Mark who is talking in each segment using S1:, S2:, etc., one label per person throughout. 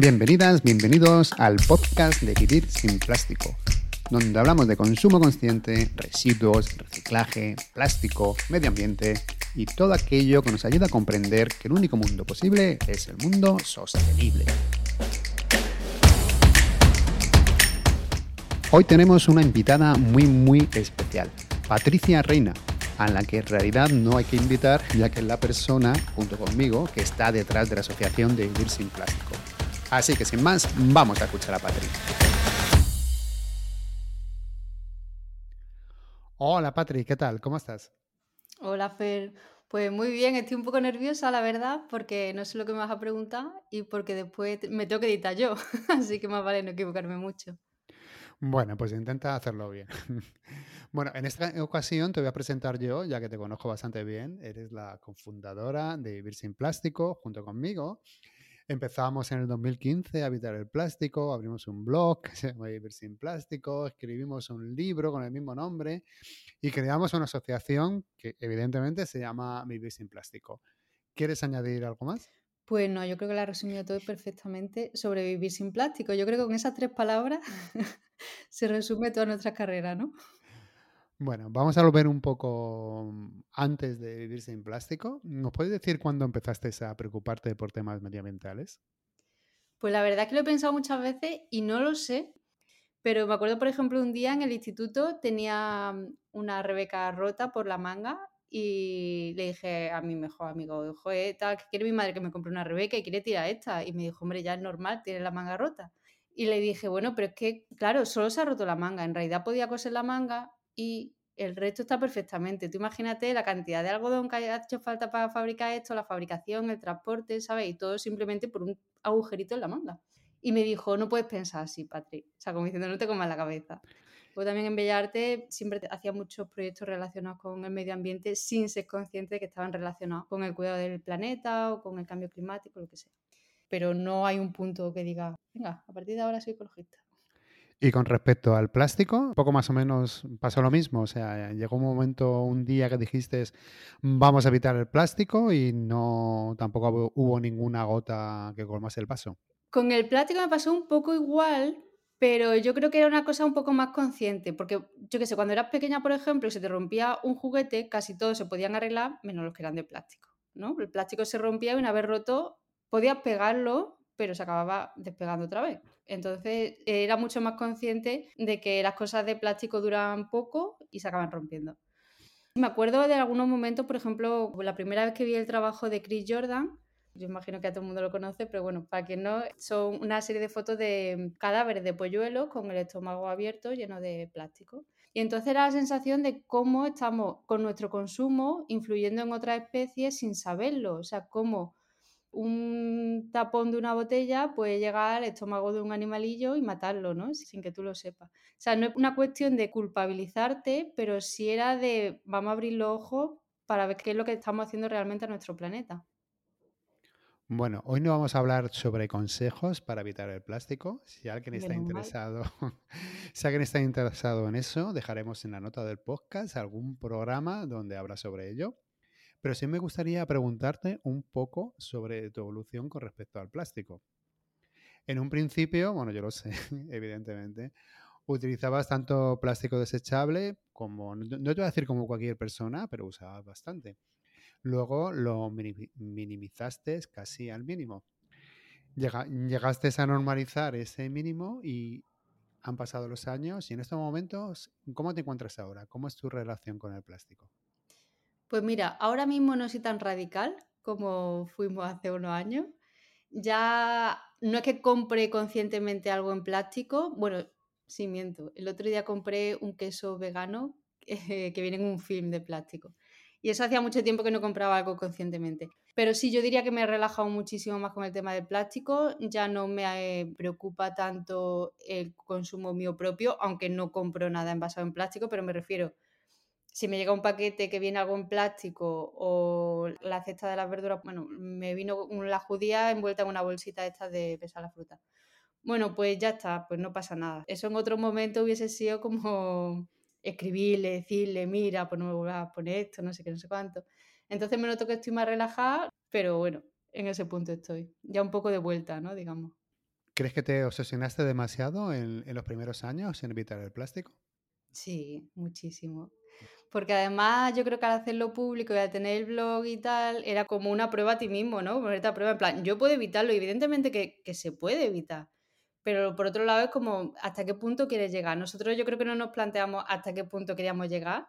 S1: Bienvenidas, bienvenidos al podcast de Vivir sin Plástico, donde hablamos de consumo consciente, residuos, reciclaje, plástico, medio ambiente y todo aquello que nos ayuda a comprender que el único mundo posible es el mundo sostenible. Hoy tenemos una invitada muy muy especial, Patricia Reina, a la que en realidad no hay que invitar ya que es la persona, junto conmigo, que está detrás de la Asociación de Vivir sin Plástico. Así que sin más, vamos a escuchar a Patrick. Hola Patrick, ¿qué tal? ¿Cómo estás?
S2: Hola Fer, pues muy bien, estoy un poco nerviosa la verdad porque no sé lo que me vas a preguntar y porque después me tengo que editar yo, así que más vale no equivocarme mucho.
S1: Bueno, pues intenta hacerlo bien. bueno, en esta ocasión te voy a presentar yo, ya que te conozco bastante bien. Eres la cofundadora de Vivir sin Plástico junto conmigo. Empezamos en el 2015 a evitar el plástico, abrimos un blog que se llama Vivir sin Plástico, escribimos un libro con el mismo nombre y creamos una asociación que evidentemente se llama Vivir sin Plástico. ¿Quieres añadir algo más?
S2: Pues no, yo creo que la ha resumido todo perfectamente sobre vivir sin plástico. Yo creo que con esas tres palabras se resume toda nuestra carrera, ¿no?
S1: Bueno, vamos a volver un poco mm, antes de vivir sin plástico. ¿Nos puedes decir cuándo empezaste a preocuparte por temas medioambientales?
S2: Pues la verdad es que lo he pensado muchas veces y no lo sé, pero me acuerdo, por ejemplo, un día en el instituto tenía mm, una Rebeca rota por la manga y le dije a mi mejor amigo, joder, tal, que quiere mi madre que me compre una Rebeca y quiere tirar esta. Y me dijo, hombre, ya es normal, tiene la manga rota. Y le dije, bueno, pero es que, claro, solo se ha roto la manga. En realidad podía coser la manga y el resto está perfectamente. Tú imagínate la cantidad de algodón que ha hecho falta para fabricar esto, la fabricación, el transporte, ¿sabes? Y todo simplemente por un agujerito en la manga. Y me dijo, no puedes pensar así, Patrick. O sea, como diciendo, no te comas la cabeza. Pues también en Bellarte siempre hacía muchos proyectos relacionados con el medio ambiente sin ser consciente de que estaban relacionados con el cuidado del planeta o con el cambio climático, lo que sea. Pero no hay un punto que diga, venga, a partir de ahora soy ecologista.
S1: Y con respecto al plástico, poco más o menos pasó lo mismo. O sea, llegó un momento, un día que dijiste, vamos a evitar el plástico y no tampoco hubo ninguna gota que colmase el paso.
S2: Con el plástico me pasó un poco igual, pero yo creo que era una cosa un poco más consciente, porque yo qué sé, cuando eras pequeña, por ejemplo, y se te rompía un juguete, casi todos se podían arreglar, menos los que eran de plástico, ¿no? El plástico se rompía y una vez roto podías pegarlo, pero se acababa despegando otra vez. Entonces era mucho más consciente de que las cosas de plástico duran poco y se acaban rompiendo. Me acuerdo de algunos momentos, por ejemplo, la primera vez que vi el trabajo de Chris Jordan, yo imagino que a todo el mundo lo conoce, pero bueno, para quien no, son una serie de fotos de cadáveres de polluelos con el estómago abierto lleno de plástico. Y entonces era la sensación de cómo estamos con nuestro consumo influyendo en otras especies sin saberlo. O sea, cómo un tapón de una botella puede llegar al estómago de un animalillo y matarlo, ¿no? Sin que tú lo sepas. O sea, no es una cuestión de culpabilizarte, pero sí era de vamos a abrir los ojos para ver qué es lo que estamos haciendo realmente a nuestro planeta.
S1: Bueno, hoy no vamos a hablar sobre consejos para evitar el plástico. Si alguien está interesado, si alguien está interesado en eso, dejaremos en la nota del podcast algún programa donde habla sobre ello. Pero sí me gustaría preguntarte un poco sobre tu evolución con respecto al plástico. En un principio, bueno, yo lo sé, evidentemente, utilizabas tanto plástico desechable como, no te voy a decir como cualquier persona, pero usabas bastante. Luego lo minimizaste casi al mínimo. llegaste a normalizar ese mínimo y han pasado los años y en estos momentos, ¿cómo te encuentras ahora? ¿Cómo es tu relación con el plástico?
S2: Pues mira, ahora mismo no soy tan radical como fuimos hace unos años. Ya no es que compre conscientemente algo en plástico, bueno, sí miento. El otro día compré un queso vegano que viene en un film de plástico. Y eso hacía mucho tiempo que no compraba algo conscientemente. Pero sí, yo diría que me he relajado muchísimo más con el tema del plástico. Ya no me eh, preocupa tanto el consumo mío propio, aunque no compro nada envasado en plástico, pero me refiero, si me llega un paquete que viene algo en plástico o la cesta de las verduras, bueno, me vino la judía envuelta en una bolsita esta de pesar la fruta. Bueno, pues ya está, pues no pasa nada. Eso en otro momento hubiese sido como escribirle, decirle, mira, pues no me vuelvas a poner esto, no sé qué, no sé cuánto. Entonces me noto que estoy más relajada, pero bueno, en ese punto estoy. Ya un poco de vuelta, ¿no? Digamos.
S1: ¿Crees que te obsesionaste demasiado en, en los primeros años en evitar el plástico?
S2: Sí, muchísimo. Porque además yo creo que al hacerlo público y al tener el blog y tal, era como una prueba a ti mismo, ¿no? Ponerte a prueba, en plan, yo puedo evitarlo, evidentemente que, que se puede evitar, pero por otro lado es como, ¿hasta qué punto quieres llegar? Nosotros yo creo que no nos planteamos hasta qué punto queríamos llegar,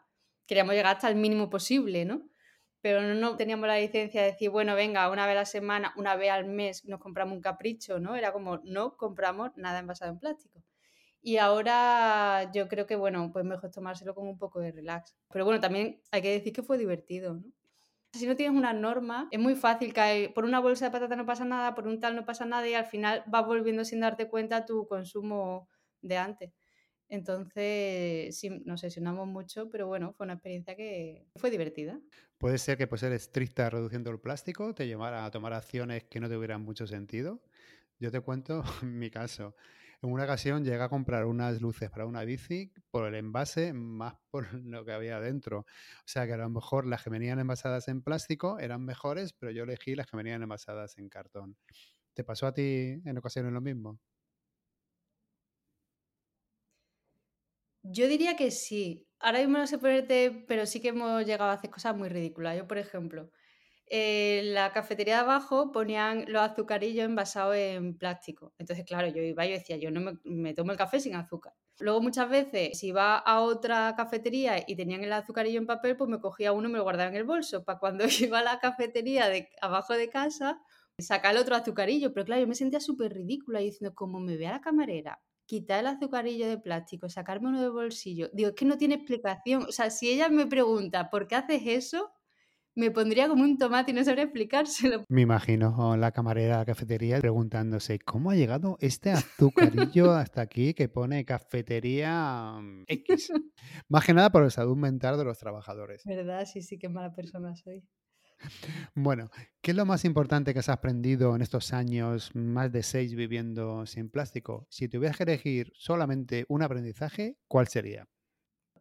S2: queríamos llegar hasta el mínimo posible, ¿no? Pero no teníamos la licencia de decir, bueno, venga, una vez a la semana, una vez al mes nos compramos un capricho, ¿no? Era como, no compramos nada envasado en plástico. Y ahora yo creo que, bueno, pues mejor tomárselo con un poco de relax. Pero bueno, también hay que decir que fue divertido. Si no tienes una norma, es muy fácil caer. Por una bolsa de patata no pasa nada, por un tal no pasa nada y al final vas volviendo sin darte cuenta tu consumo de antes. Entonces, sí, nos sesionamos mucho, pero bueno, fue una experiencia que fue divertida.
S1: Puede ser que por ser estricta reduciendo el plástico te llevara a tomar acciones que no tuvieran mucho sentido. Yo te cuento mi caso. En una ocasión llegué a comprar unas luces para una bici por el envase más por lo que había dentro. O sea que a lo mejor las que venían envasadas en plástico eran mejores, pero yo elegí las que venían envasadas en cartón. ¿Te pasó a ti en ocasiones lo mismo?
S2: Yo diría que sí. Ahora mismo no sé ponerte, pero sí que hemos llegado a hacer cosas muy ridículas. Yo, por ejemplo, en la cafetería de abajo ponían los azucarillos envasados en plástico. Entonces, claro, yo iba y decía, yo no me, tomo el café sin azúcar. Luego muchas veces, si iba a otra cafetería y tenían el azucarillo en papel, pues me cogía uno y me lo guardaba en el bolso para cuando iba a la cafetería de abajo de casa sacar el otro azucarillo. Pero claro, yo me sentía súper ridícula diciendo, como me vea la camarera, quitar el azucarillo de plástico, sacarme uno de bolsillo. Digo, es que no tiene explicación. O sea, si ella me pregunta, ¿por qué haces eso? Me pondría como un tomate y no sabría explicárselo.
S1: Me imagino la camarera de la cafetería preguntándose, ¿cómo ha llegado este azucarillo hasta aquí que pone cafetería mm, X? Más que nada por la salud mental de los trabajadores.
S2: ¿Verdad? Sí, sí, qué mala persona soy.
S1: Bueno, ¿qué es lo más importante que has aprendido en estos años, más de seis viviendo sin plástico? Si tuvieras que elegir solamente un aprendizaje, ¿cuál sería?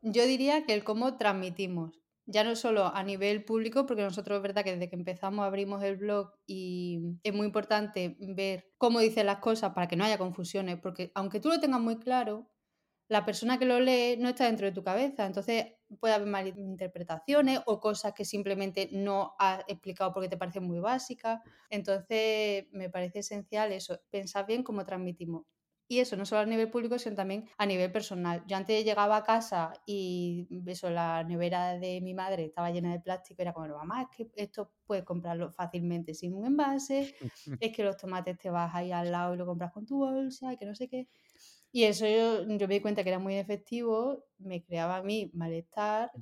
S2: Yo diría que el cómo transmitimos ya no solo a nivel público, porque nosotros es verdad que desde que empezamos abrimos el blog y es muy importante ver cómo dicen las cosas para que no haya confusiones, porque aunque tú lo tengas muy claro, la persona que lo lee no está dentro de tu cabeza, entonces puede haber malinterpretaciones o cosas que simplemente no has explicado porque te parecen muy básicas. Entonces me parece esencial eso, pensar bien cómo transmitimos. Y eso, no solo a nivel público, sino también a nivel personal. Yo antes llegaba a casa y eso, la nevera de mi madre estaba llena de plástico, era como, mamá, es que esto puedes comprarlo fácilmente sin un envase, es que los tomates te vas ahí al lado y lo compras con tu bolsa y que no sé qué. Y eso yo, yo me di cuenta que era muy efectivo, me creaba a mí malestar,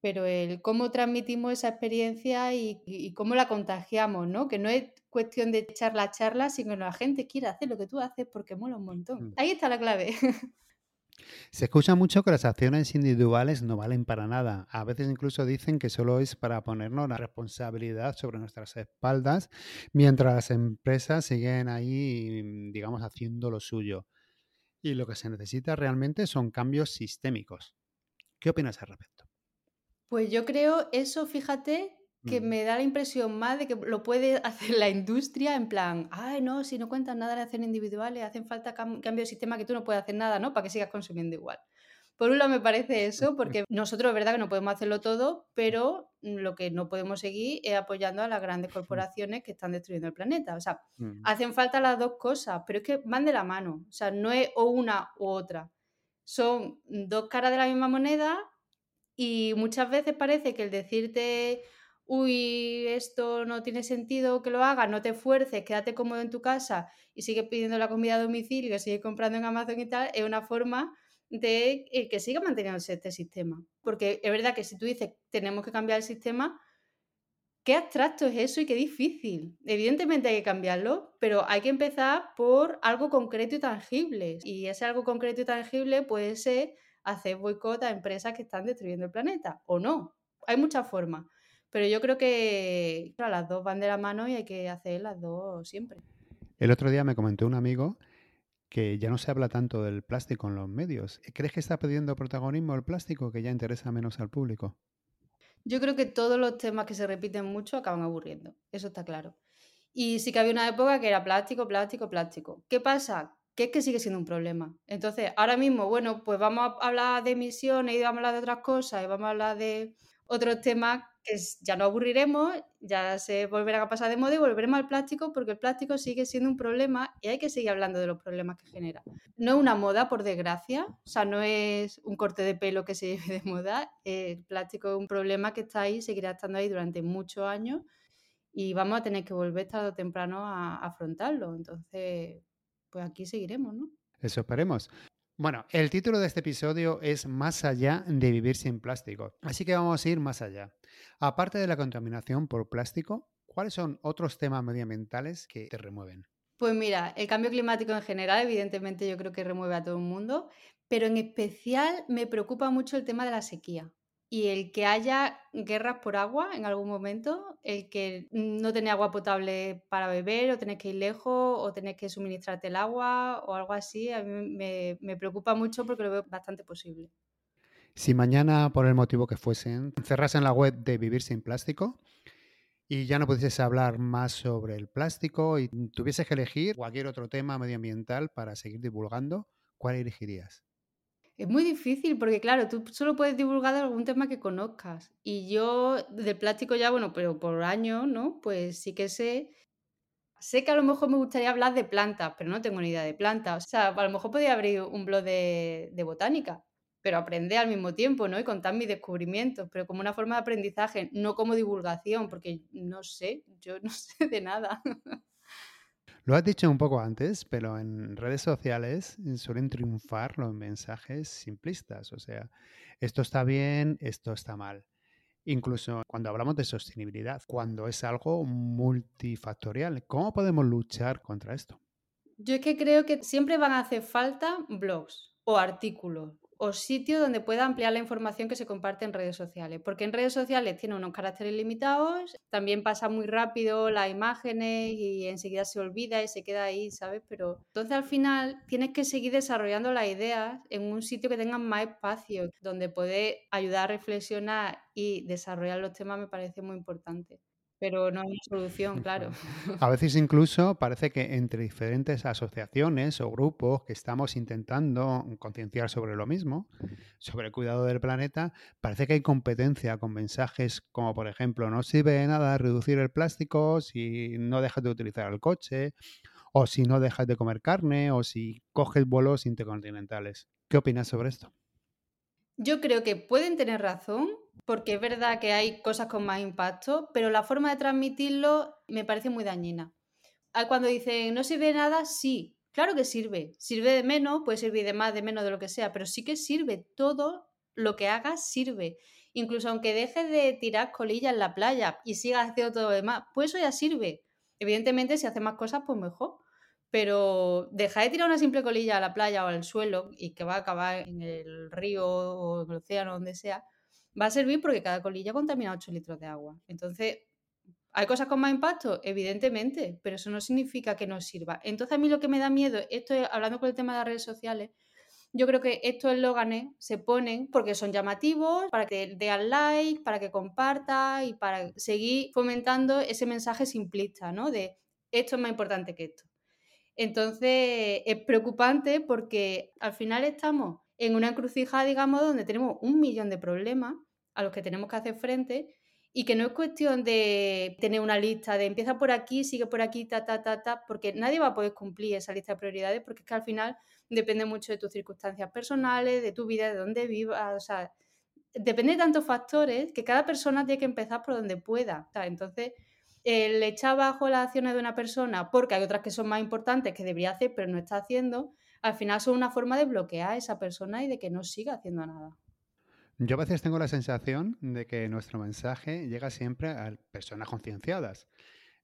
S2: pero el cómo transmitimos esa experiencia y, y, cómo la contagiamos, ¿no? Que no es cuestión de echar la charla, sino que la gente quiere hacer lo que tú haces porque mola un montón. Mm. Ahí está la clave.
S1: Se escucha mucho que las acciones individuales no valen para nada. A veces incluso dicen que solo es para ponernos la responsabilidad sobre nuestras espaldas, mientras las empresas siguen ahí, digamos, haciendo lo suyo. Y lo que se necesita realmente son cambios sistémicos. ¿Qué opinas al respecto?
S2: Pues yo creo eso, fíjate, que me da la impresión más de que lo puede hacer la industria en plan, ay, no, si no cuentan nada de acciones individuales, hacen falta cambio de sistema que tú no puedes hacer nada, ¿no? Para que sigas consumiendo igual. Por un lado me parece eso, porque nosotros es verdad que no podemos hacerlo todo, pero lo que no podemos seguir es apoyando a las grandes corporaciones que están destruyendo el planeta. O sea, mm. hacen falta las dos cosas, pero es que van de la mano. O sea, no es o una u otra. Son dos caras de la misma moneda y muchas veces parece que el decirte uy, esto no tiene sentido que lo hagas, no te esfuerces, quédate cómodo en tu casa y sigue pidiendo la comida a domicilio, sigue comprando en Amazon y tal, es una forma de eh, que siga manteniéndose este sistema. Porque es verdad que si tú dices tenemos que cambiar el sistema, qué abstracto es eso y qué difícil. Evidentemente hay que cambiarlo, pero hay que empezar por algo concreto y tangible. Y ese algo concreto y tangible puede ser hacer boicot a empresas que están destruyendo el planeta o no. Hay muchas formas. Pero yo creo que las dos van de la mano y hay que hacer las dos siempre.
S1: El otro día me comentó un amigo que ya no se habla tanto del plástico en los medios. ¿Crees que está perdiendo protagonismo el plástico que ya interesa menos al público?
S2: Yo creo que todos los temas que se repiten mucho acaban aburriendo, eso está claro. Y sí que había una época que era plástico, plástico, plástico. ¿Qué pasa? Que es que sigue siendo un problema. Entonces, ahora mismo, bueno, pues vamos a hablar de emisiones y vamos a hablar de otras cosas y vamos a hablar de otros temas que ya no aburriremos, ya se volverán a pasar de moda y volveremos al plástico porque el plástico sigue siendo un problema y hay que seguir hablando de los problemas que genera. No es una moda, por desgracia, o sea, no es un corte de pelo que se lleve de moda, el plástico es un problema que está ahí, seguirá estando ahí durante muchos años y vamos a tener que volver tarde o temprano a, afrontarlo. Entonces, pues aquí seguiremos, ¿no?
S1: Eso esperemos. Bueno, el título de este episodio es Más allá de vivir sin plástico. Así que vamos a ir más allá. Aparte de la contaminación por plástico, ¿cuáles son otros temas medioambientales que te remueven?
S2: Pues mira, el cambio climático en general, evidentemente yo creo que remueve a todo el mundo, pero en especial me preocupa mucho el tema de la sequía y el que haya guerras por agua en algún momento, el que no tenés agua potable para beber o tenés que ir lejos o tenés que suministrarte el agua o algo así, a mí me, preocupa mucho porque lo veo bastante posible.
S1: Si mañana, por el motivo que fuesen, cerrasen la web de Vivir sin Plástico y ya no pudieses hablar más sobre el plástico y tuvieses que elegir cualquier otro tema medioambiental para seguir divulgando, ¿cuál elegirías?
S2: Es muy difícil porque, claro, tú solo puedes divulgar algún tema que conozcas. Y yo del plástico ya, bueno, pero por años, ¿no? Pues sí que sé. Sé que a lo mejor me gustaría hablar de plantas, pero no tengo ni idea de plantas. O sea, a lo mejor podría abrir un blog de, de botánica, pero aprender al mismo tiempo, ¿no? Y contar mis descubrimientos, pero como una forma de aprendizaje, no como divulgación, porque no sé, yo no sé de nada.
S1: Lo has dicho un poco antes, pero en redes sociales suelen triunfar los mensajes simplistas, o sea, esto está bien, esto está mal. Incluso cuando hablamos de sostenibilidad, cuando es algo multifactorial, ¿cómo podemos luchar contra esto?
S2: Yo es que creo que siempre van a hacer falta blogs o artículos o sitio donde pueda ampliar la información que se comparte en redes sociales. Porque en redes sociales tiene unos caracteres limitados, también pasa muy rápido las imágenes y enseguida se olvida y se queda ahí, ¿sabes? Pero entonces al final tienes que seguir desarrollando las ideas en un sitio que tenga más espacio, donde puede ayudar a reflexionar y desarrollar los temas me parece muy importante pero no hay solución, claro.
S1: A veces incluso parece que entre diferentes asociaciones o grupos que estamos intentando concienciar sobre lo mismo, sobre el cuidado del planeta, parece que hay competencia con mensajes como, por ejemplo, no sirve de nada reducir el plástico si no dejas de utilizar el coche, o si no dejas de comer carne, o si coges vuelos intercontinentales. ¿Qué opinas sobre esto?
S2: Yo creo que pueden tener razón, porque es verdad que hay cosas con más impacto, pero la forma de transmitirlo me parece muy dañina. Cuando dicen no sirve de nada, sí, claro que sirve. Sirve de menos, puede servir de más, de menos, de lo que sea, pero sí que sirve. Todo lo que hagas sirve. Incluso aunque dejes de tirar colillas en la playa y sigas haciendo todo lo demás, pues eso ya sirve. Evidentemente, si haces más cosas, pues mejor. Pero dejar de tirar una simple colilla a la playa o al suelo y que va a acabar en el río o en el océano, donde sea, va a servir porque cada colilla contamina 8 litros de agua. Entonces, ¿hay cosas con más impacto? Evidentemente, pero eso no significa que no sirva. Entonces, a mí lo que me da miedo, esto hablando con el tema de las redes sociales, yo creo que estos eslóganes se ponen porque son llamativos, para que den like, para que compartas y para seguir fomentando ese mensaje simplista, ¿no? De esto es más importante que esto. Entonces, es preocupante porque al final estamos en una encrucijada, digamos, donde tenemos un millón de problemas a los que tenemos que hacer frente y que no es cuestión de tener una lista de empieza por aquí, sigue por aquí, ta, ta, ta, ta, porque nadie va a poder cumplir esa lista de prioridades porque es que al final depende mucho de tus circunstancias personales, de tu vida, de dónde vivas, o sea, depende de tantos factores que cada persona tiene que empezar por donde pueda. entonces, el echar abajo las acciones de una persona porque hay otras que son más importantes que debería hacer pero no está haciendo, al final son una forma de bloquear a esa persona y de que no siga haciendo nada.
S1: Yo a veces tengo la sensación de que nuestro mensaje llega siempre a personas concienciadas.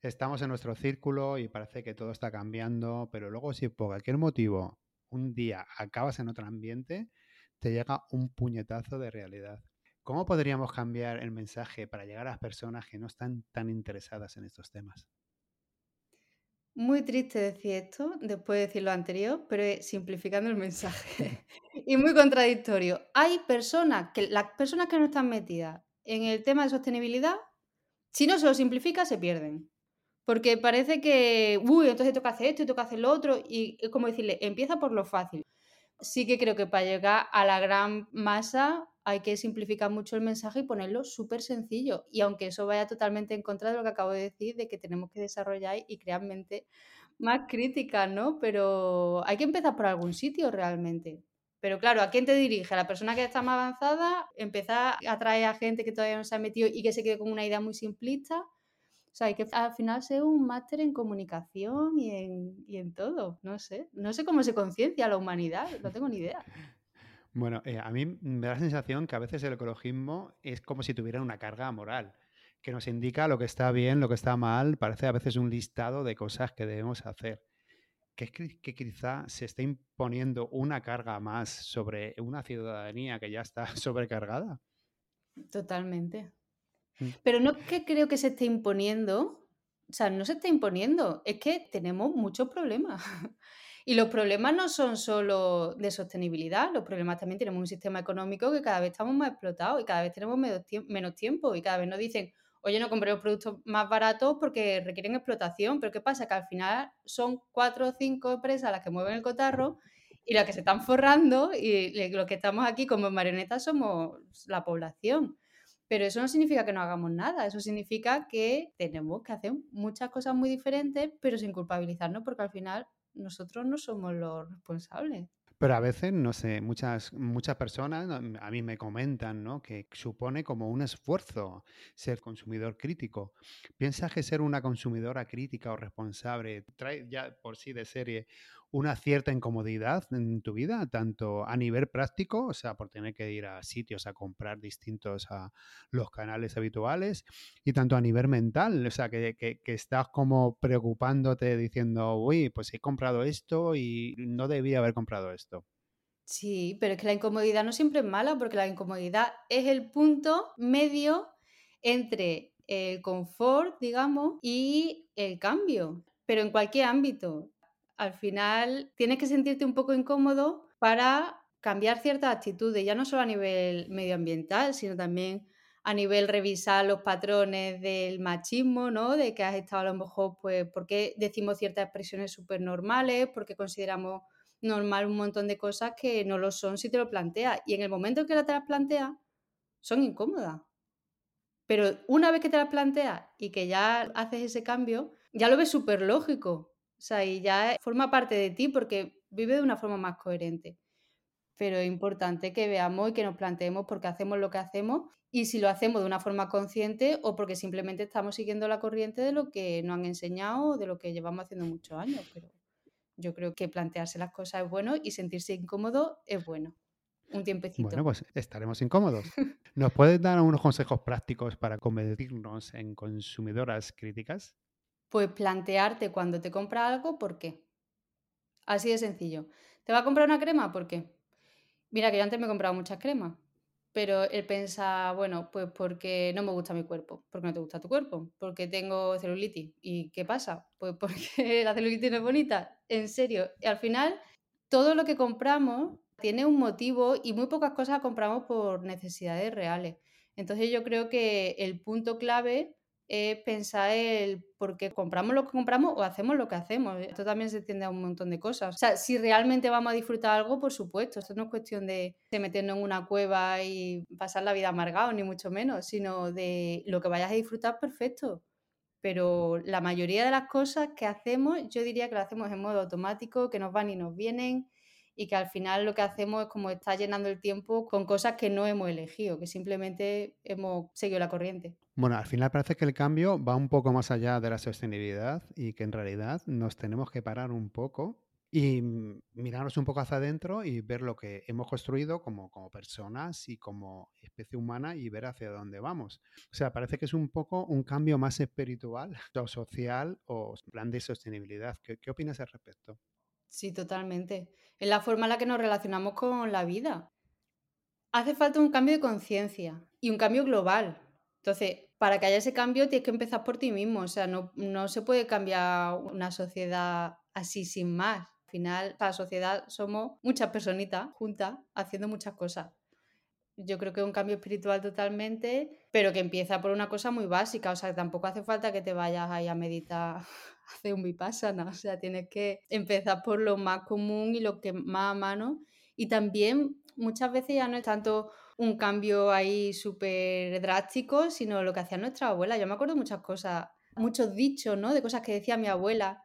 S1: Estamos en nuestro círculo y parece que todo está cambiando, pero luego si por cualquier motivo un día acabas en otro ambiente, te llega un puñetazo de realidad. ¿Cómo podríamos cambiar el mensaje para llegar a las personas que no están tan interesadas en estos temas?
S2: Muy triste decir esto, después de decir lo anterior, pero simplificando el mensaje. y muy contradictorio. Hay personas que, las personas que no están metidas en el tema de sostenibilidad, si no se lo simplifica, se pierden. Porque parece que, uy, entonces toca hacer esto y toca hacer lo otro. Y es como decirle, empieza por lo fácil. Sí que creo que para llegar a la gran masa hay que simplificar mucho el mensaje y ponerlo súper sencillo. Y aunque eso vaya totalmente en contra de lo que acabo de decir, de que tenemos que desarrollar y crear mente más crítica, ¿no? Pero hay que empezar por algún sitio realmente. Pero claro, ¿a quién te dirige? ¿A la persona que está más avanzada? ¿Empezar a atraer a gente que todavía no se ha metido y que se quede con una idea muy simplista? O sea, hay que al final ser un máster en comunicación y en, y en todo. No sé. No sé cómo se conciencia la humanidad. No tengo ni idea.
S1: Bueno, eh, a mí me da la sensación que a veces el ecologismo es como si tuviera una carga moral, que nos indica lo que está bien, lo que está mal, parece a veces un listado de cosas que debemos hacer. Que que quizá se esté imponiendo una carga más sobre una ciudadanía que ya está sobrecargada.
S2: Totalmente. Mm. Pero no que creo que se esté imponiendo, o sea, no se está imponiendo, es que tenemos muchos problemas. Y los problemas no son solo de sostenibilidad, los problemas también tenemos un sistema económico que cada vez estamos más explotados y cada vez tenemos menos tiempo y cada vez nos dicen, oye, no compremos productos más baratos porque requieren explotación, pero ¿qué pasa? Que al final son cuatro o cinco empresas las que mueven el cotarro y las que se están forrando y los que estamos aquí como marionetas somos la población. Pero eso no significa que no hagamos nada, eso significa que tenemos que hacer muchas cosas muy diferentes, pero sin culpabilizarnos, porque al final nosotros no somos los responsables.
S1: Pero a veces, no sé, muchas, muchas personas a mí me comentan ¿no? que supone como un esfuerzo ser consumidor crítico. ¿Piensas que ser una consumidora crítica o responsable trae ya por sí de serie una cierta incomodidad en tu vida, tanto a nivel práctico, o sea, por tener que ir a sitios a comprar distintos a los canales habituales, y tanto a nivel mental, o sea, que, que, estás como preocupándote diciendo, uy, pues he comprado esto y no debía haber comprado esto.
S2: Sí, pero es que la incomodidad no siempre es mala, porque la incomodidad es el punto medio entre el confort, digamos, y el cambio, pero en cualquier ámbito al final tienes que sentirte un poco incómodo para cambiar ciertas actitudes, ya no solo a nivel medioambiental, sino también a nivel revisar los patrones del machismo, ¿no? De que has estado a lo mejor, pues, ¿por qué decimos ciertas expresiones súper normales? ¿Por qué consideramos normal un montón de cosas que no lo son si te lo planteas? Y en el momento en que te las planteas, son incómodas. Pero una vez que te las planteas y que ya haces ese cambio, ya lo ves súper lógico. O sea, y ya forma parte de ti porque vive de una forma más coherente. Pero es importante que veamos y que nos planteemos por qué hacemos lo que hacemos y si lo hacemos de una forma consciente o porque simplemente estamos siguiendo la corriente de lo que nos han enseñado o de lo que llevamos haciendo muchos años. Pero yo creo que plantearse las cosas es bueno y sentirse incómodo es bueno. Un tiempecito.
S1: Bueno, pues estaremos incómodos. ¿Nos puedes dar unos consejos prácticos para convertirnos en consumidoras críticas?
S2: Pues plantearte cuando te compra algo, ¿por qué? Así de sencillo. ¿Te va a comprar una crema? ¿Por qué? Mira que yo antes me he comprado muchas cremas, pero él piensa, bueno, pues porque no me gusta mi cuerpo. porque no te gusta tu cuerpo? Porque tengo celulitis. ¿Y qué pasa? Pues porque la celulitis no es bonita. En serio. Y al final, todo lo que compramos tiene un motivo y muy pocas cosas compramos por necesidades reales. Entonces yo creo que el punto clave es pensar el por qué compramos lo que compramos o hacemos lo que hacemos. Esto también se tiende a un montón de cosas. O sea, si realmente vamos a disfrutar algo, por supuesto. Esto no es cuestión de, meternos en una cueva y pasar la vida amargado, ni mucho menos, sino de lo que vayas a disfrutar, perfecto. Pero la mayoría de las cosas que hacemos, yo diría que lo hacemos en modo automático, que nos van y nos vienen y que al final lo que hacemos es como estar llenando el tiempo con cosas que no hemos elegido, que simplemente hemos seguido la corriente.
S1: Bueno, al final parece que el cambio va un poco más allá de la sostenibilidad y que en realidad nos tenemos que parar un poco y mirarnos un poco hacia adentro y ver lo que hemos construido como, como personas y como especie humana y ver hacia dónde vamos. O sea, parece que es un poco un cambio más espiritual o social o plan de sostenibilidad. ¿Qué, qué opinas al respecto?
S2: Sí, totalmente. Es la forma en la que nos relacionamos con la vida. Hace falta un cambio de conciencia y un cambio global. Entonces, para que haya ese cambio tienes que empezar por ti mismo. O sea, no, no se puede cambiar una sociedad así sin más. Al final, la sociedad somos muchas personitas juntas haciendo muchas cosas. yo creo que es un cambio espiritual totalmente, pero que empieza por una cosa muy básica, o sea, tampoco hace falta que te vayas ahí a meditar, a hacer un vipassana, o sea, tienes que empezar por lo más común y lo que más a mano, y también muchas veces ya no es tanto un cambio ahí súper drástico, sino lo que hacía nuestra abuela. Yo me acuerdo muchas cosas, muchos dichos, ¿no? De cosas que decía mi abuela,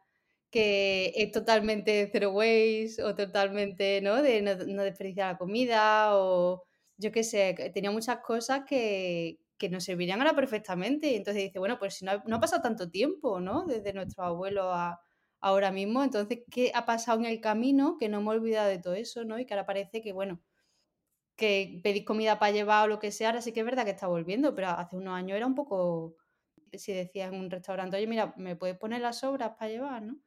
S2: que es totalmente zero waste o totalmente, ¿no? De no, no desperdiciar la comida o yo qué sé, tenía muchas cosas que, que nos servirían ahora perfectamente. Y entonces dice, bueno, pues si no ha, no ha pasado tanto tiempo, ¿no? Desde nuestro abuelo a ahora mismo, entonces, ¿qué ha pasado en el camino que no me he olvidado de todo eso, ¿no? Y que ahora parece que, bueno, que pedís comida para llevar o lo que sea, ahora sí que es verdad que está volviendo, pero hace unos años era un poco, si decías en un restaurante, oye, mira, ¿me puedes poner las sobras para llevar, no?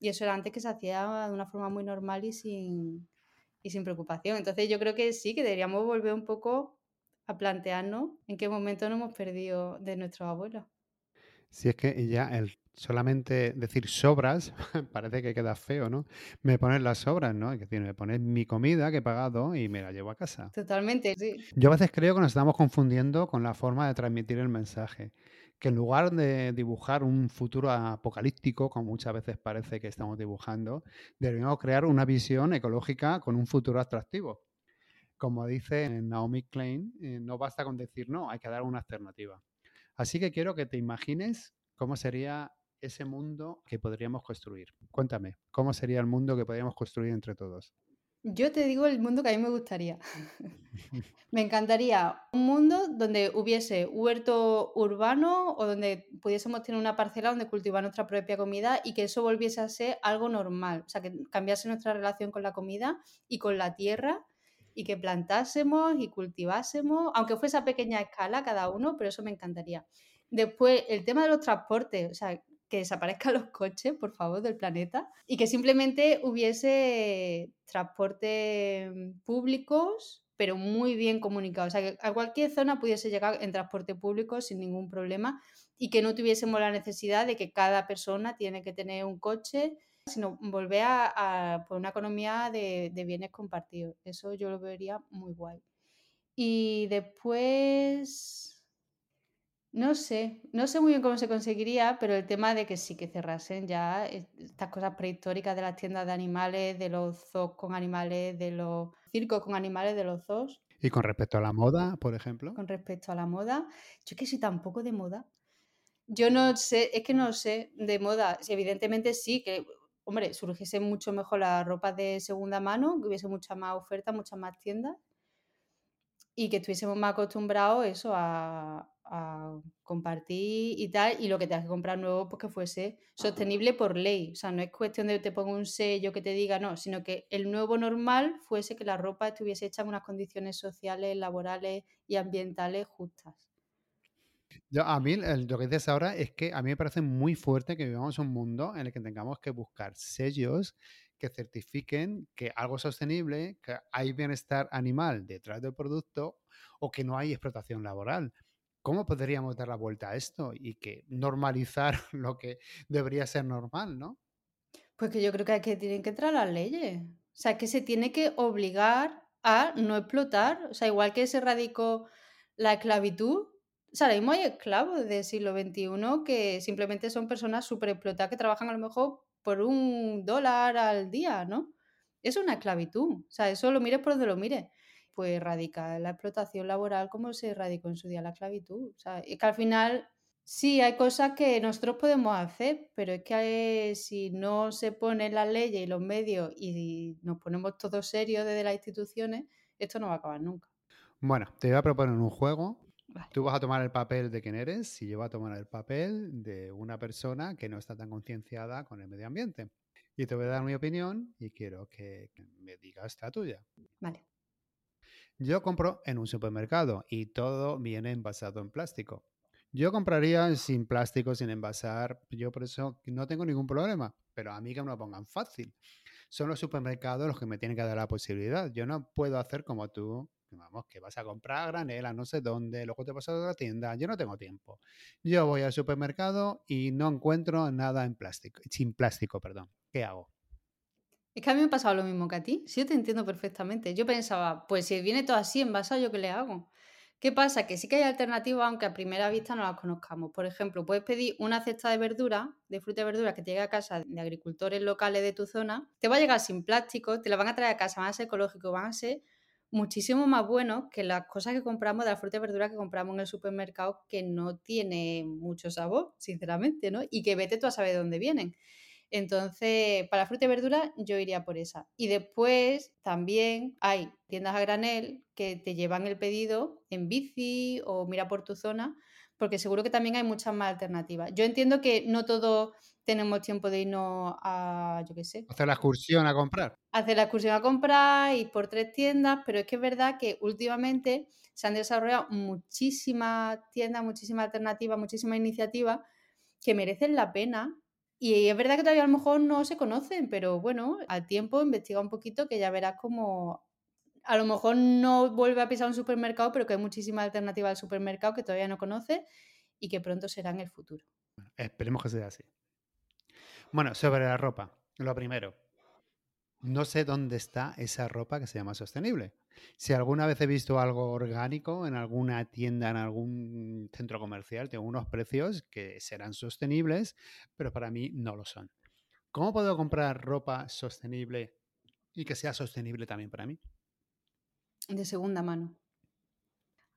S2: Y eso era antes que se hacía de una forma muy normal y sin, y sin preocupación. Entonces yo creo que sí, que deberíamos volver un poco a plantearnos en qué momento nos hemos perdido de nuestros abuelos.
S1: Si es que ya el solamente decir sobras parece que queda feo, ¿no? Me pones las sobras, ¿no? Es decir, me pones mi comida que he pagado y me la llevo a casa.
S2: Totalmente, sí.
S1: Yo a veces creo que nos estamos confundiendo con la forma de transmitir el mensaje. Que en lugar de dibujar un futuro apocalíptico, como muchas veces parece que estamos dibujando, deberíamos crear una visión ecológica con un futuro atractivo. Como dice Naomi Klein, eh, no basta con decir no, hay que dar una alternativa. Así que quiero que te imagines cómo sería ese mundo que podríamos construir. Cuéntame, ¿cómo sería el mundo que podríamos construir entre todos?
S2: Yo te digo el mundo que a mí me gustaría. me encantaría un mundo donde hubiese huerto urbano o donde pudiésemos tener una parcela donde cultivar nuestra propia comida y que eso volviese a ser algo normal. O sea, que cambiase nuestra relación con la comida y con la tierra y que plantásemos y cultivásemos, aunque fuese a pequeña escala cada uno, pero eso me encantaría. Después, el tema de los transportes, o sea, que desaparezcan los coches, por favor, del planeta y que simplemente hubiese transportes públicos, pero muy bien comunicados. O sea, que a cualquier zona pudiese llegar en transporte público sin ningún problema y que no tuviésemos la necesidad de que cada persona tiene que tener un coche, sino volver a, a por una economía de, de bienes compartidos. Eso yo lo vería muy guay. Y después no sé, no sé muy bien cómo se conseguiría, pero el tema de que sí que cerrasen ya estas cosas prehistóricas de las tiendas de animales, de los zoos con animales, de los circos con animales, de los zoos.
S1: ¿Y con respecto a la moda, por ejemplo?
S2: Con respecto a la moda, yo que soy tampoco de moda. Yo no sé, es que no sé de moda. evidentemente sí, que, hombre, surgiese mucho mejor la ropa de segunda mano, que hubiese mucha más oferta, muchas más tiendas y que estuviésemos más acostumbrados eso a, a compartir y tal, y lo que tengas que comprar nuevo, pues que fuese sostenible por ley. O sea, no es cuestión de que te ponga un sello que te diga no, sino que el nuevo normal fuese que la ropa estuviese hecha en unas condiciones sociales, laborales y ambientales justas.
S1: A mí lo que dices ahora es que a mí me parece muy fuerte que vivamos un mundo en el que tengamos que buscar sellos que certifiquen que algo es sostenible, que hay bienestar animal detrás del producto o que no hay explotación laboral. ¿Cómo podríamos dar la vuelta a esto y que normalizar lo que debería ser normal, no?
S2: Pues que yo creo que, que tienen que entrar las leyes. O sea, que se tiene que obligar a no explotar. O sea, igual que se radicó la esclavitud. O sea, ahora mismo hay esclavos del siglo XXI que simplemente son personas súper explotadas que trabajan a lo mejor por un dólar al día, ¿no? Es una esclavitud. O sea, eso lo mires por donde lo mires pues erradicar la explotación laboral como se erradicó en su día la esclavitud. O sea, es que al final sí hay cosas que nosotros podemos hacer, pero es que si no se ponen las leyes y los medios y nos ponemos todos serios desde las instituciones, esto no va a acabar nunca.
S1: Bueno, te voy a proponer un juego. Tú vas a tomar el papel de quién eres y yo voy a tomar el papel de una persona que no está tan concienciada con el medio ambiente. Y te voy a dar mi opinión y quiero que me digas la tuya.
S2: Vale.
S1: Yo compro en un supermercado y todo viene envasado en plástico. Yo compraría sin plástico, sin envasar. Yo por eso no tengo ningún problema. Pero a mí que me lo pongan fácil. Son los supermercados los que me tienen que dar la posibilidad. Yo no puedo hacer como tú, vamos, que vas a comprar granela, no sé dónde, luego te vas a otra tienda. Yo no tengo tiempo. Yo voy al supermercado y no encuentro nada en plástico, sin plástico, perdón. ¿Qué hago?
S2: Es que a mí me ha pasado lo mismo que a ti. Sí, yo te entiendo perfectamente. Yo pensaba, pues si viene todo así envasado, ¿yo qué le hago? ¿Qué pasa? Que sí que hay alternativas, aunque a primera vista no las conozcamos. Por ejemplo, puedes pedir una cesta de verdura, de fruta y verdura que te llegue a casa de agricultores locales de tu zona. Te va a llegar sin plástico, te la van a traer a casa, van a ser ecológicos, van a ser muchísimo más buenos que las cosas que compramos de la fruta y verdura que compramos en el supermercado, que no tiene mucho sabor, sinceramente, ¿no? Y que vete tú a saber de dónde vienen. Entonces, para fruta y verdura yo iría por esa. Y después también hay tiendas a granel que te llevan el pedido en bici o mira por tu zona, porque seguro que también hay muchas más alternativas. Yo entiendo que no todos tenemos tiempo de irnos a, yo qué sé.
S1: Hacer la excursión a comprar.
S2: Hacer la excursión a comprar, ir por tres tiendas, pero es que es verdad que últimamente se han desarrollado muchísimas tiendas, muchísimas alternativas, muchísimas iniciativas que merecen la pena y es verdad que todavía a lo mejor no se conocen, pero bueno, al tiempo investiga un poquito que ya verás como a lo mejor no vuelve a pisar un supermercado, pero que hay muchísimas alternativas al supermercado que todavía no conoce y que pronto será en el futuro.
S1: esperemos que sea así. Bueno, sobre la ropa, lo primero, no sé dónde está esa ropa que se llama sostenible. Si alguna vez he visto algo orgánico en alguna tienda, en algún centro comercial, tengo unos precios que serán sostenibles, pero para mí no lo son. ¿Cómo puedo comprar ropa sostenible y que sea sostenible también para mí?
S2: De segunda mano.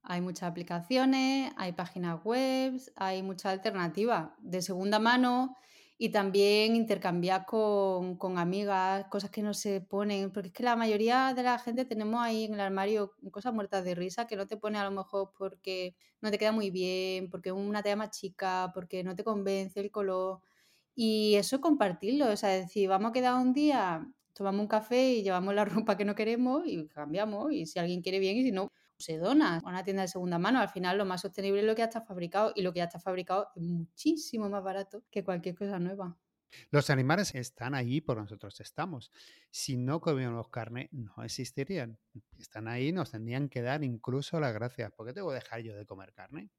S2: Hay muchas aplicaciones, hay páginas web, hay mucha alternativa. De segunda mano y también intercambiar con, con, amigas cosas que no se ponen, porque es que la mayoría de la gente tenemos ahí en el armario cosas muertas de risa que no te pone a lo mejor porque no te queda muy bien, porque una talla más chica, porque no te convence el color. Y eso compartirlo, o sea, decir, vamos a quedar un día, tomamos un café y llevamos la ropa que no queremos y cambiamos, y si alguien quiere bien y si no, se dona a una tienda de segunda mano. Al final lo más sostenible es lo que ya está fabricado y lo que ya está fabricado es muchísimo más barato que cualquier cosa nueva.
S1: Los animales están ahí por nosotros estamos. Si no comiéramos carne, no existirían. Están ahí, nos tendrían que dar incluso las gracias. ¿Por qué tengo que dejar yo de comer carne?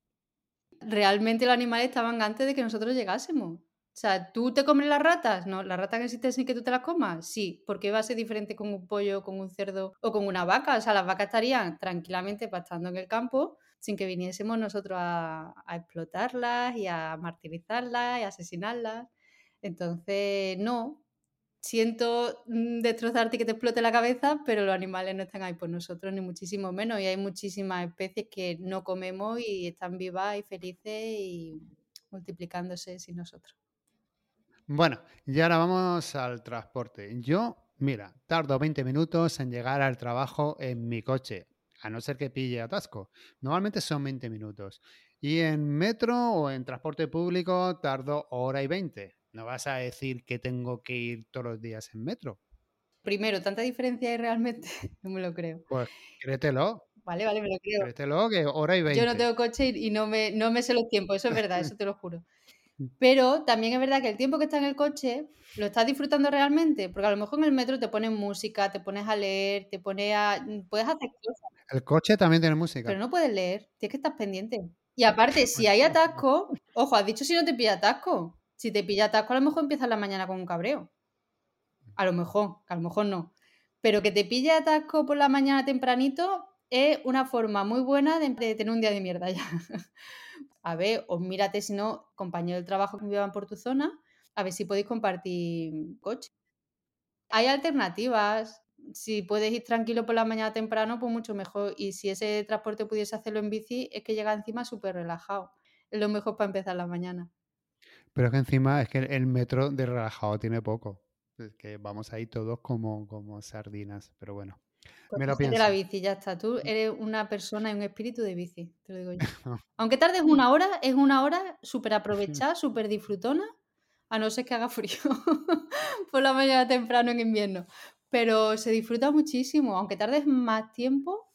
S2: Realmente los animales estaban antes de que nosotros llegásemos. O sea, ¿tú te comes las ratas? No, las ratas que existen sin que tú te las comas. Sí, porque va a ser diferente con un pollo, con un cerdo o con una vaca. O sea, las vacas estarían tranquilamente pastando en el campo sin que viniésemos nosotros a, explotarlas y a martirizarlas y a asesinarlas. Entonces, no, siento mm, destrozarte y que te explote la cabeza, pero los animales no están ahí por nosotros, ni muchísimo menos. Y hay muchísimas especies que no comemos y están vivas y felices y multiplicándose sin nosotros.
S1: Bueno, y ahora vamos al transporte. Yo, mira, tardo 20 minutos en llegar al trabajo en mi coche, a no ser que pille atasco. Normalmente son 20 minutos. Y en metro o en transporte público tardo hora y 20. No vas a decir que tengo que ir todos los días en metro.
S2: Primero, ¿tanta diferencia hay realmente? no me lo creo.
S1: Pues créetelo.
S2: Vale, vale, me lo creo.
S1: Créetelo que hora y 20.
S2: Yo no tengo coche y no me, no me sé los tiempos, eso es verdad, eso te lo juro. Pero también es verdad que el tiempo que estás en el coche lo estás disfrutando realmente, porque a lo mejor en el metro te ponen música, te pones a leer, te pones a... Mm, puedes hacer cosas.
S1: El coche también tiene música.
S2: Pero no puedes leer, tienes que estar pendiente. Y aparte, si hay atasco, ojo, has dicho si no te pilla atasco. Si te pilla atasco, a lo mejor empiezas la mañana con un cabreo. A lo mejor, a lo mejor no. Pero que te pille atasco por la mañana tempranito es una forma muy buena de tener un día de mierda ya a ver, o mírate si no, compañero del trabajo que vivan por tu zona, a ver si podéis compartir coche. Hay alternativas. Si puedes ir tranquilo por la mañana temprano, pues mucho mejor. Y si ese transporte pudiese hacerlo en bici, es que llega encima súper relajado. Es lo mejor para empezar la mañana.
S1: Pero es que encima es que el metro de relajado tiene poco. Es que vamos ahí todos como, como sardinas. Pero bueno.
S2: Pues me lo pienso. De la bici, ya está. Tú eres una persona y un espíritu de bici, te lo digo yo. Aunque tardes una hora, es una hora súper aprovechada, súper disfrutona, a no ser que haga frío por la mañana temprano en invierno. Pero se disfruta muchísimo, aunque tardes más tiempo,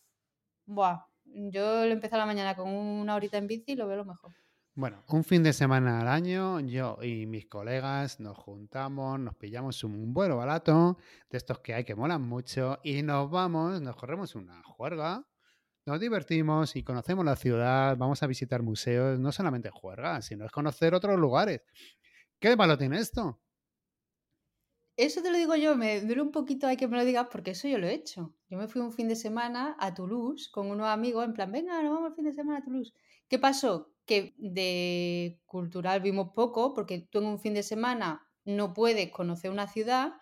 S2: buah, yo lo empecé a la mañana con una horita en bici y lo veo lo mejor.
S1: Bueno, un fin de semana al año, yo y mis colegas nos juntamos, nos pillamos un vuelo barato, de estos que hay que molan mucho, y nos vamos, nos corremos una juerga, nos divertimos y conocemos la ciudad, vamos a visitar museos, no solamente juerga, sino es conocer otros lugares. ¿Qué malo tiene esto?
S2: Eso te lo digo yo, me duele un poquito hay que me lo digas porque eso yo lo he hecho. Yo me fui un fin de semana a Toulouse con unos amigos en plan, venga, nos vamos el fin de semana a Toulouse. ¿Qué pasó? Que de cultural vimos poco porque tú en un fin de semana no puedes conocer una ciudad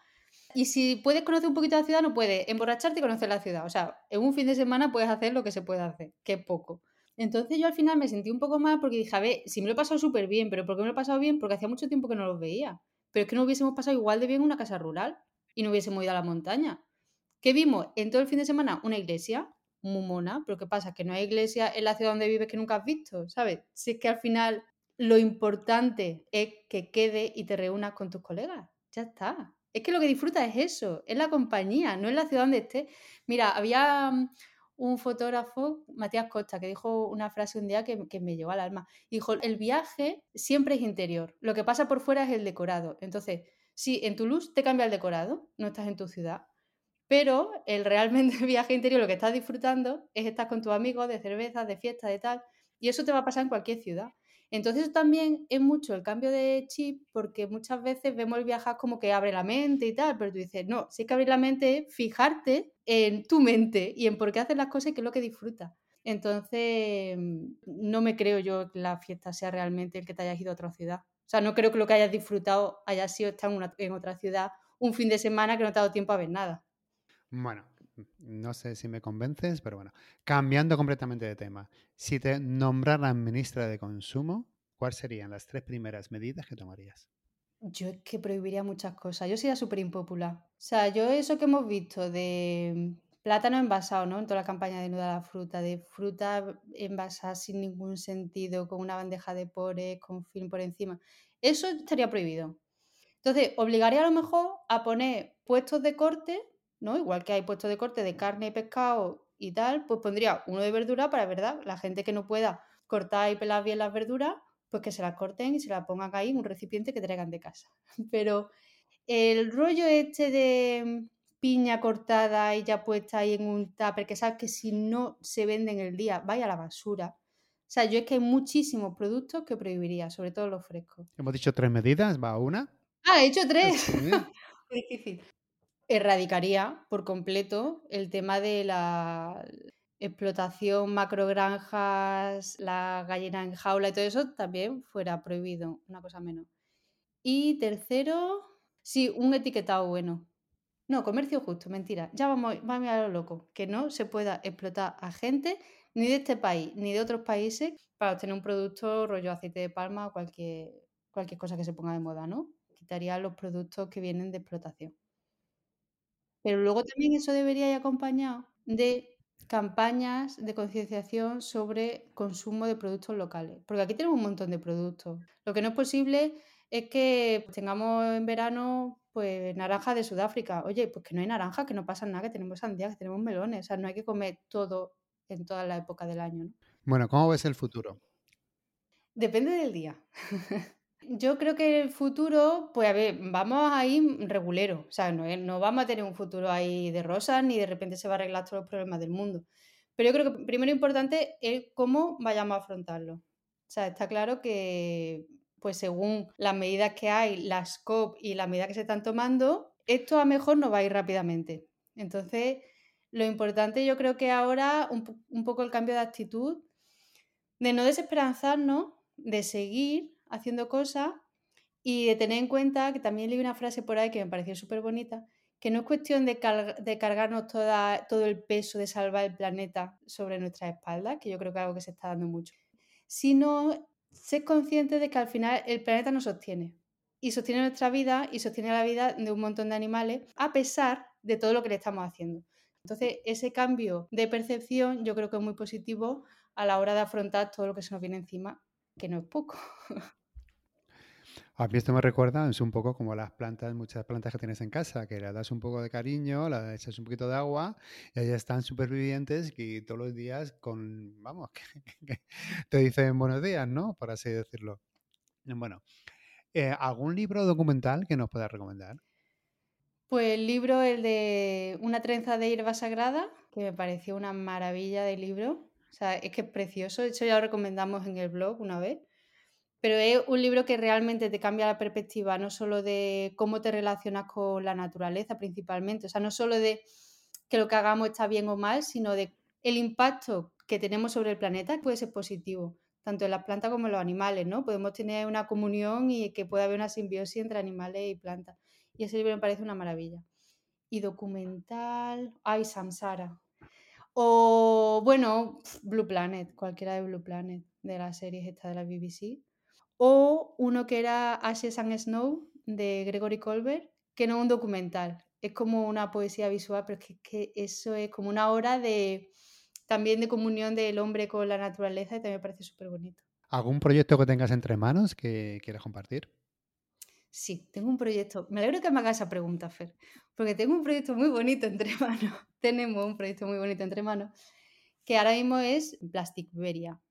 S2: y si puedes conocer un poquito la ciudad no puedes emborracharte y conocer la ciudad. O sea, en un fin de semana puedes hacer lo que se puede hacer, que es poco. Entonces yo al final me sentí un poco mal porque dije, a ver, si me lo he pasado súper bien, pero ¿por qué me lo he pasado bien? Porque hacía mucho tiempo que no los veía. Pero es que no hubiésemos pasado igual de bien en una casa rural y no hubiésemos ido a la montaña. ¿Qué vimos? En todo el fin de semana una iglesia muy mona, pero ¿qué pasa? Que no hay iglesia en la ciudad donde vives que nunca has visto, ¿sabes? Si es que al final lo importante es que quede y te reúnas con tus colegas. Ya está. Es que lo que disfrutas es eso, es la compañía, no es la ciudad donde estés. Mira, había mm, un fotógrafo, Matías Costa, que dijo una frase un día que, me llegó al alma. Dijo, el viaje siempre es interior, lo que pasa por fuera es el decorado. Entonces, si en Toulouse te cambia el decorado, no estás en tu ciudad, pero el realmente viaje interior, lo que estás disfrutando es estar con tus amigos de cerveza, de fiesta, de tal, y eso te va a pasar en cualquier ciudad. Entonces también es mucho el cambio de chip porque muchas veces vemos el viajar como que abre la mente y tal, pero tú dices, no, si es que abrir la mente es fijarte en tu mente y en por qué haces las cosas y qué es lo que disfrutas. Entonces, no me creo yo que la fiesta sea realmente el que te hayas ido a otra ciudad. O sea, no creo que lo que hayas disfrutado haya sido estar en, en otra ciudad un fin de semana que no te ha dado tiempo a ver nada.
S1: Bueno, no sé si me convences, pero bueno, cambiando completamente de tema, si te nombraran ministra de Consumo, ¿cuáles serían las tres primeras medidas que tomarías?
S2: Yo es que prohibiría muchas cosas. Yo sería súper impopular. O sea, yo eso que hemos visto de plátano envasado, ¿no? En toda la campaña de Nuda la Fruta, de fruta envasada sin ningún sentido, con una bandeja de pores, con film por encima. Eso estaría prohibido. Entonces, obligaría a lo mejor a poner puestos de corte ¿no? Igual que hay puestos de corte de carne y pescado y tal, pues pondría uno de verdura para, ¿verdad? La gente que no pueda cortar y pelar bien las verduras, pues que se las corten y se las pongan ahí en un recipiente que traigan de casa. Pero el rollo este de piña cortada y ya puesta ahí en un tupper, que sabes que si no se vende en el día, vaya a la basura. O sea, yo es que hay muchísimos productos que prohibiría, sobre todo los frescos.
S1: Hemos dicho tres medidas, va una.
S2: Ah, he hecho tres. difícil erradicaría por completo el tema de la explotación macrogranjas, la gallina en jaula y todo eso también fuera prohibido, una cosa menos. Y tercero, sí, un etiquetado bueno. No, comercio justo, mentira. Ya vamos, vamos a lo loco. Que no se pueda explotar a gente ni de este país ni de otros países para obtener un producto rollo aceite de palma o cualquier, cualquier cosa que se ponga de moda, ¿no? Quitaría los productos que vienen de explotación. Pero luego también eso debería ir acompañado de campañas de concienciación sobre consumo de productos locales, porque aquí tenemos un montón de productos. Lo que no es posible es que tengamos en verano pues naranja de Sudáfrica. Oye, pues que no hay naranja, que no pasa nada, que tenemos sandías, que tenemos melones, o sea, no hay que comer todo en toda la época del año.
S1: Bueno, ¿cómo ves el futuro?
S2: Depende del día. Yo creo que el futuro, pues a ver, vamos a ir regulero, o sea, no, no vamos a tener un futuro ahí de rosas ni de repente se va a arreglar todos los problemas del mundo. Pero yo creo que primero importante es cómo vayamos a afrontarlo. O sea, está claro que, pues según las medidas que hay, las COP y las medidas que se están tomando, esto a mejor no va a ir rápidamente. Entonces, lo importante yo creo que ahora un, un poco el cambio de actitud, de no desesperanzarnos, de seguir haciendo cosas y de tener en cuenta que también leí una frase por ahí que me pareció súper bonita, que no es cuestión de, cargarnos todo el peso de salvar el planeta sobre nuestras espaldas, que yo creo que es algo que se está dando mucho, sino ser consciente de que al final el planeta nos sostiene y sostiene nuestra vida y sostiene la vida de un montón de animales a pesar de todo lo que le estamos haciendo. Entonces, ese cambio de percepción yo creo que es muy positivo a la hora de afrontar todo lo que se nos viene encima, que no es poco.
S1: A mí esto me recuerda, es un poco como las plantas, muchas plantas que tienes en casa, que le das un poco de cariño, le echas un poquito de agua y ahí están supervivientes y todos los días con, vamos, que, te dicen buenos días, ¿no? Por así decirlo. Bueno, eh, ¿algún libro documental que nos puedas recomendar?
S2: Pues el libro, el de Una trenza de hierba sagrada, que me pareció una maravilla de libro. O sea, es que es precioso. De hecho, ya lo recomendamos en el blog una vez. Pero es un libro que realmente te cambia la perspectiva, no solo de cómo te relacionas con la naturaleza principalmente, o sea, no solo de que lo que hagamos está bien o mal, sino de el impacto que tenemos sobre el planeta puede ser positivo, tanto en las plantas como en los animales, ¿no? Podemos tener una comunión y que pueda haber una simbiosis entre animales y plantas. Y ese libro me parece una maravilla. Y documental, ay, Samsara. O, bueno, Blue Planet, cualquiera de Blue Planet, de las series esta de la BBC o uno que era Ashes and Snow de Gregory Colbert, que no es un documental, es como una poesía visual, pero es que, eso es como una hora de también de comunión del hombre con la naturaleza y también me parece súper bonito.
S1: ¿Algún proyecto que tengas entre manos que quieras compartir?
S2: Sí, tengo un proyecto. Me alegro que me hagas esa pregunta, Fer, porque tengo un proyecto muy bonito entre manos. Tenemos un proyecto muy bonito entre manos, que ahora mismo es Plasticberia.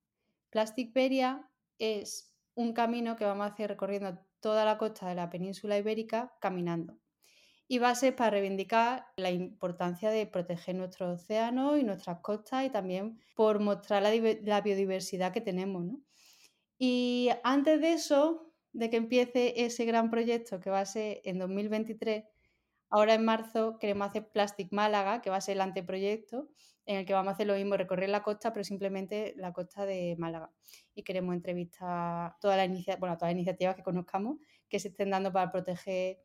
S2: Plasticberia es un camino que vamos a hacer recorriendo toda la costa de la península ibérica caminando. Y va a ser para reivindicar la importancia de proteger nuestro océano y nuestras costas y también por mostrar la, biodiversidad que tenemos. Y antes de eso, de que empiece ese gran proyecto que va a ser en 2023, ahora en marzo queremos hacer Plastic Málaga, que va a ser el anteproyecto, en el que vamos a hacer lo mismo, recorrer la costa, pero simplemente la costa de Málaga. Y queremos entrevistar todas las, bueno, todas las iniciativas que conozcamos que se estén dando para proteger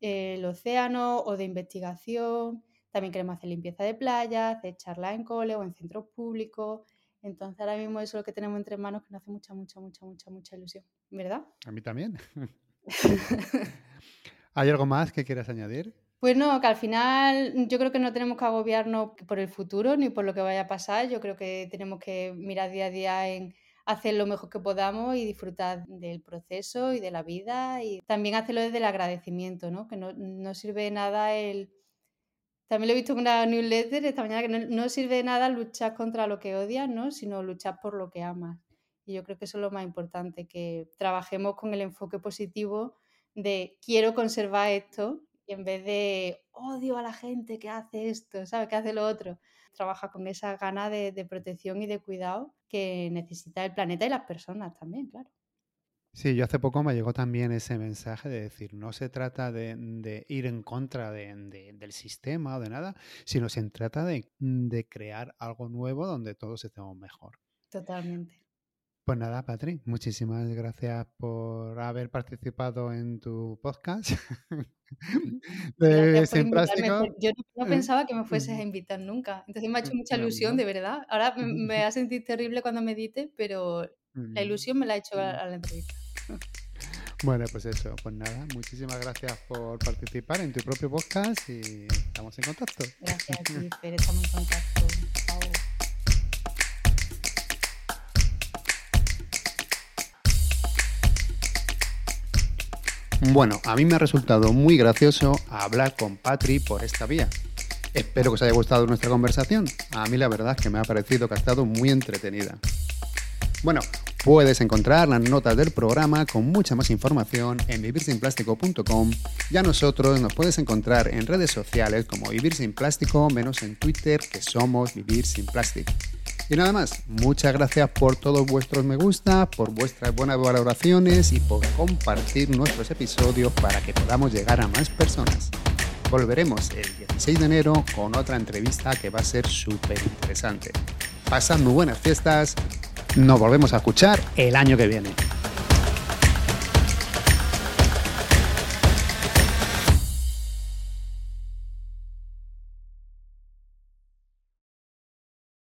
S2: el océano o de investigación. También queremos hacer limpieza de playas, hacer charlas en cole o en centros públicos. Entonces ahora mismo eso es lo que tenemos entre manos que nos hace mucha, mucha, mucha, mucha, mucha ilusión, ¿verdad?
S1: A mí también. ¿Hay algo más que quieras añadir?
S2: Pues no, que al final yo creo que no tenemos que agobiarnos por el futuro ni por lo que vaya a pasar. Yo creo que tenemos que mirar día a día en hacer lo mejor que podamos y disfrutar del proceso y de la vida y también hacerlo desde el agradecimiento, ¿no? Que no, no sirve de nada el... También lo he visto en una newsletter esta mañana que no, no sirve de nada luchar contra lo que odias, ¿no? Sino luchar por lo que amas. Y yo creo que eso es lo más importante, que trabajemos con el enfoque positivo de quiero conservar esto en vez de odio a la gente que hace esto, ¿sabes? Que hace lo otro. Trabaja con esa gana de, protección y de cuidado que necesita el planeta y las personas también, claro.
S1: Sí, yo hace poco me llegó también ese mensaje de decir, no se trata de, ir en contra del sistema o de nada, sino se trata de, de crear algo nuevo donde todos estemos mejor.
S2: Totalmente.
S1: Pues nada, Patri, muchísimas gracias por haber participado en tu podcast.
S2: de Sin Plástico. Yo no, pensaba que me fueses a invitar nunca. Entonces me ha hecho mucha ilusión, de verdad. Ahora me, va a sentir terrible cuando me edite, pero la ilusión me la ha hecho a, la entrevista.
S1: Bueno, pues eso, pues nada, muchísimas gracias por participar en tu propio podcast y estamos en contacto.
S2: Gracias Fer, estamos en contacto.
S1: Bueno, a mí me ha resultado muy gracioso hablar con Patri por esta vía. Espero que os haya gustado nuestra conversación. A mí la verdad es que me ha parecido que ha estado muy entretenida. Bueno, puedes encontrar las notas del programa con mucha más información en vivirsinplástico.com y a nosotros nos puedes encontrar en redes sociales como Vivir Sin Plástico, menos en Twitter que somos Vivir Sin Plástico. Y nada más, muchas gracias por todos vuestros me gusta, por vuestras buenas valoraciones y por compartir nuestros episodios para que podamos llegar a más personas. Volveremos el 16 de enero con otra entrevista que va a ser súper interesante. Pasad muy buenas fiestas, nos volvemos a escuchar el año que viene.